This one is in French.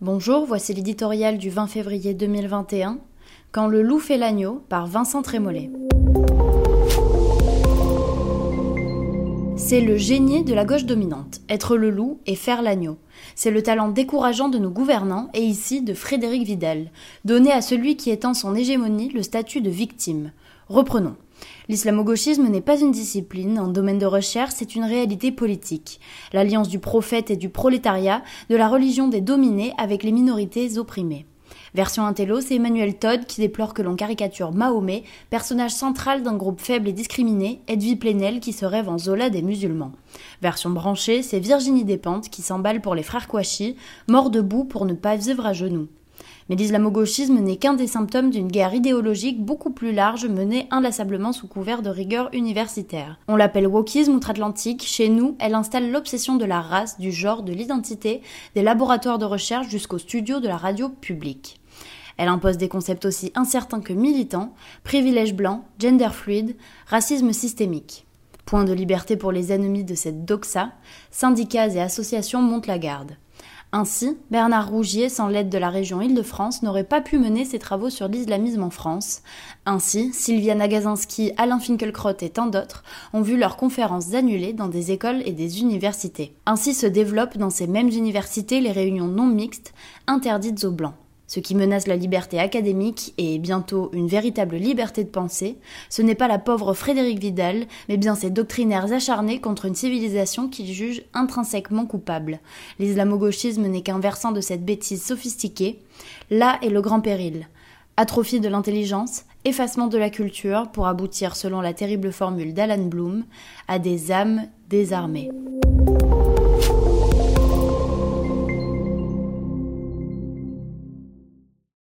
Bonjour, voici l'éditorial du 20 février 2021, Quand le loup fait l'agneau, par Vincent Trémollet. C'est le génie de la gauche dominante, être le loup et faire l'agneau. C'est le talent décourageant de nos gouvernants, et ici de Frédéric Vidal, donner à celui qui étend son hégémonie le statut de victime. Reprenons. L'islamo-gauchisme n'est pas une discipline, un domaine de recherche, c'est une réalité politique. L'alliance du prophète et du prolétariat, de la religion des dominés avec les minorités opprimées. Version intello, c'est Emmanuel Todd qui déplore que l'on caricature Mahomet, personnage central d'un groupe faible et discriminé, Edwy Plenel qui se rêve en Zola des musulmans. Version branchée, c'est Virginie Despentes qui s'emballe pour les frères Kouachi, mort debout pour ne pas vivre à genoux. Mais l'islamo-gauchisme n'est qu'un des symptômes d'une guerre idéologique beaucoup plus large menée inlassablement sous couvert de rigueur universitaire. On l'appelle wokisme outre-Atlantique, chez nous, elle installe l'obsession de la race, du genre, de l'identité, des laboratoires de recherche jusqu'au studio de la radio publique. Elle impose des concepts aussi incertains que militants, privilèges blancs, gender fluide, racisme systémique. Point de liberté pour les ennemis de cette doxa, syndicats et associations montent la garde. Ainsi, Bernard Rougier, sans l'aide de la région Île-de-France, n'aurait pas pu mener ses travaux sur l'islamisme en France. Ainsi, Sylvia Nagasinski, Alain Finkielkraut et tant d'autres ont vu leurs conférences annulées dans des écoles et des universités. Ainsi se développent dans ces mêmes universités les réunions non mixtes interdites aux blancs. Ce qui menace la liberté académique et bientôt une véritable liberté de pensée, ce n'est pas la pauvre Frédéric Vidal, mais bien ces doctrinaires acharnés contre une civilisation qu'ils jugent intrinsèquement coupable. L'islamo-gauchisme n'est qu'un versant de cette bêtise sophistiquée. Là est le grand péril. Atrophie de l'intelligence, effacement de la culture pour aboutir, selon la terrible formule d'Alan Bloom, à des âmes désarmées.